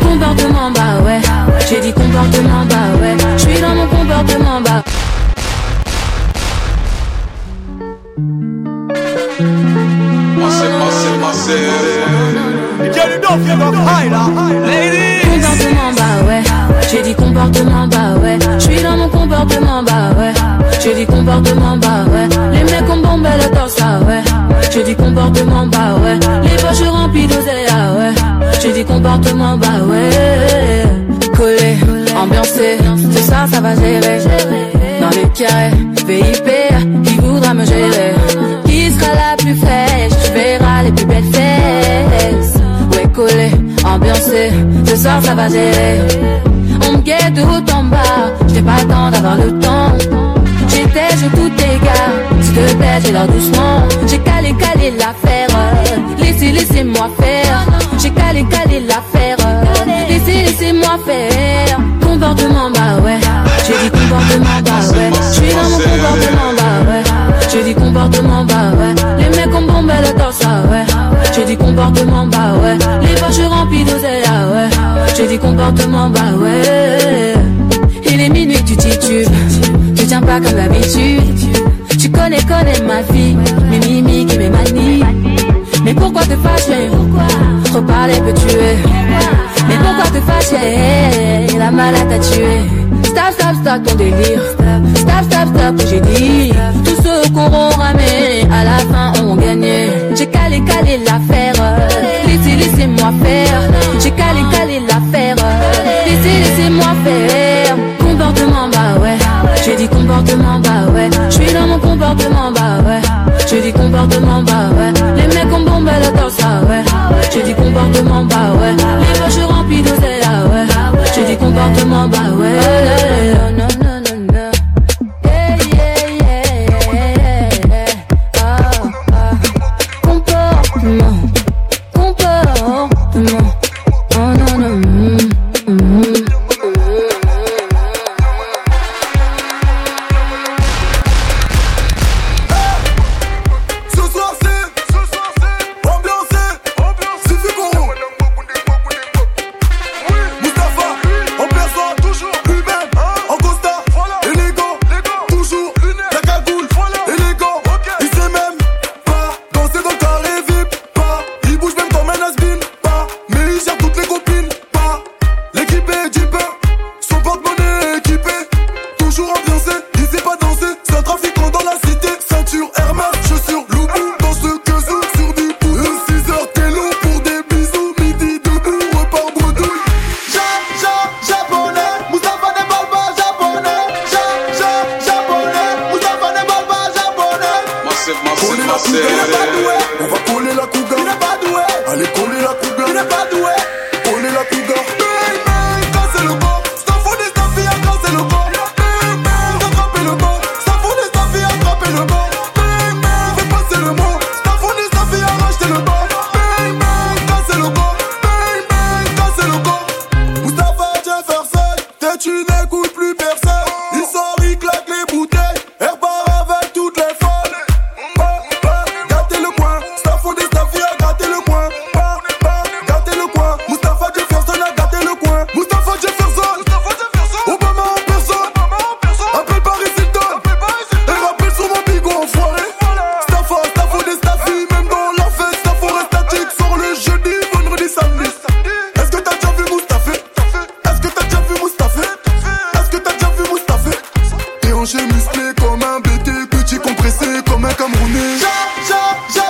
Comportement bah ouais, j'ai dit comportement bah ouais, je suis dans mon comportement. Get it off, you got high Ladies. Comportement bah ouais, j'ai dit comportement bah ouais, je suis dans mon comportement bah ouais, j'ai dit comportement bah ouais, comportement bah ouais, les poches remplies d'oseille ah ouais, j'ai dit comportement bah ouais, collé, ambiancé, c'est ça ça va gérer, dans le carré, VIP, qui voudra me gérer, qui sera la plus fraîche, tu verras les plus belles fesses, ouais collé, ambiancé, ce soir ça va gérer. On me guette de haut en bas, j'ai pas le temps d'avoir le temps. J'ai doucement. J'ai calé, calé l'affaire, laissez, laissez-moi faire. J'ai calé, calé l'affaire, laissez, laissez-moi faire. Comportement, bah ouais, j'ai dit comportement, bah ouais. J'suis dans mon comportement, bah ouais. J'ai dit comportement, bah ouais. Les mecs ont bombé le torse, ah ouais. J'ai dit comportement, bah ouais. Les poches remplies d'oseille, ah ouais. J'ai dit comportement, bah ouais. Il est minuit, tu titubes. Tu tiens pas comme d'habitude. Tu connais, ma vie. Mes mimiques et mes manies. Mais pourquoi te fâcher? Reparler peut tuer. Mais pourquoi te fâcher? La malade t'a tué. Stop, stop, stop ton délire. Stop, stop, stop, j'ai dit. Tous ceux qu'on ramé, à la fin ont gagné. J'ai calé, calé l'affaire. Laissez, laissez-moi faire. Comportement, bah ouais. Camerounais. Ja, ja, japonais,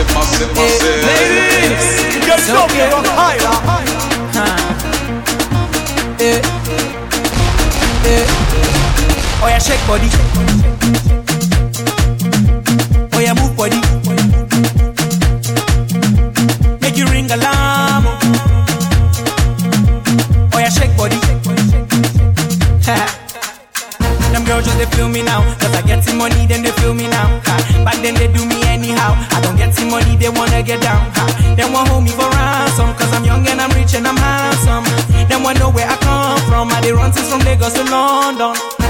Massive, massive, massive. It's okay. Eh, eh. Oh yeah, shake body. Oh yeah, move body. Make you ring alarm. They feel me now. Cause I get some money, then they feel me now. Ha. Back then they do me anyhow. I don't get some money, they wanna get down. Ha. Them want hold me for ransom. Cause I'm young and I'm rich and I'm handsome. Them want know where I come from. I they run since from Lagos to London.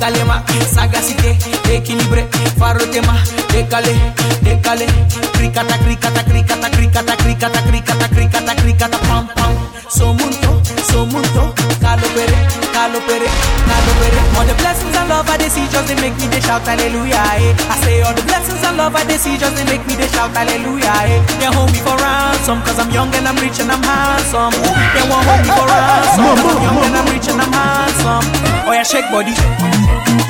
Décalé ma sagacité, équilibré, faro tema, décalé, décalé, cricata, cricata, cricata, cricata, cricata, cricata, cricata, cricata, pam pam, somunto, somunto, calo pere, calo pere, calo pere. All the blessings and love I see just they make me they shout hallelujah. Eh. I say all the blessings and love I they see just they make me they shout hallelujah. Eh. They hold me for ransom cause I'm young and I'm rich and I'm handsome. They won't hold me for ransom cause I'm young and I'm rich and I'm handsome. Oh yeah, shake body.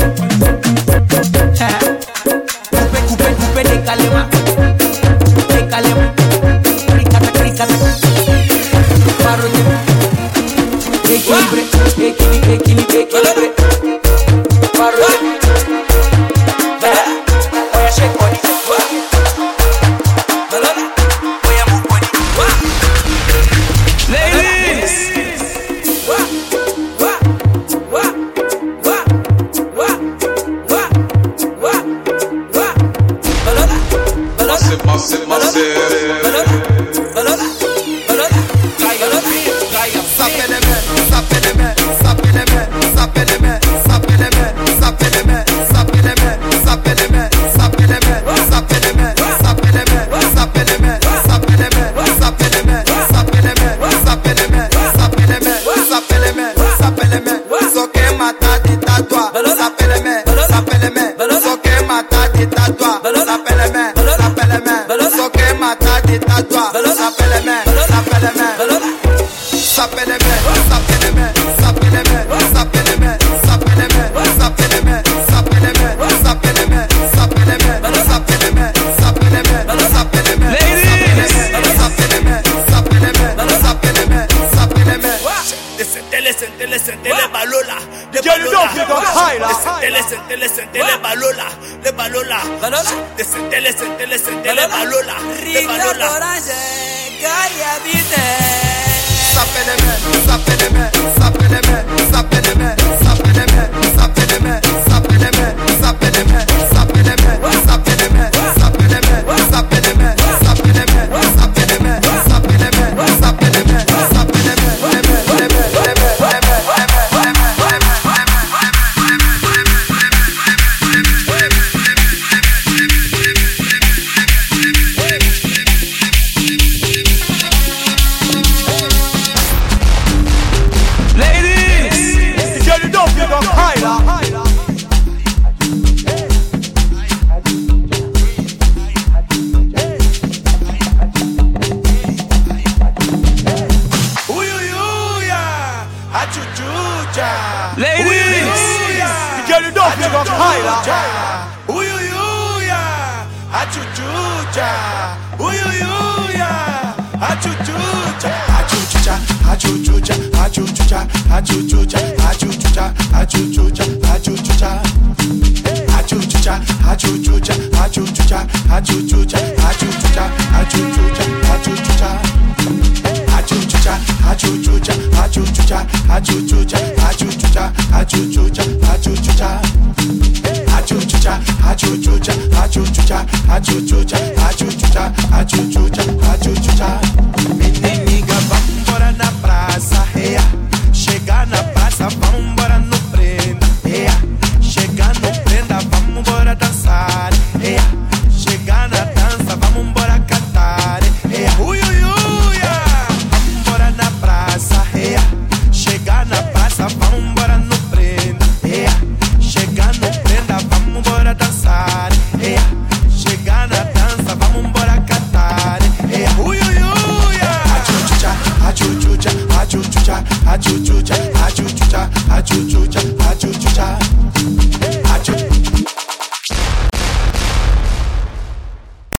every day. Stop in a. achuchucha, uyuyuya, achuchucha, achuchucha, achuchucha, achuchucha, achuchucha, achuchucha, achuchucha, achuchucha, achuchucha, achuchucha, achuchucha, achuchucha, achuchucha, achuchucha, achuchucha. achuchucha achuchucha achuchucha achuchucha achuchucha achuchucha achuchucha achuchucha, achuchucha, achuchucha, achuchucha, achuchucha, achuchucha.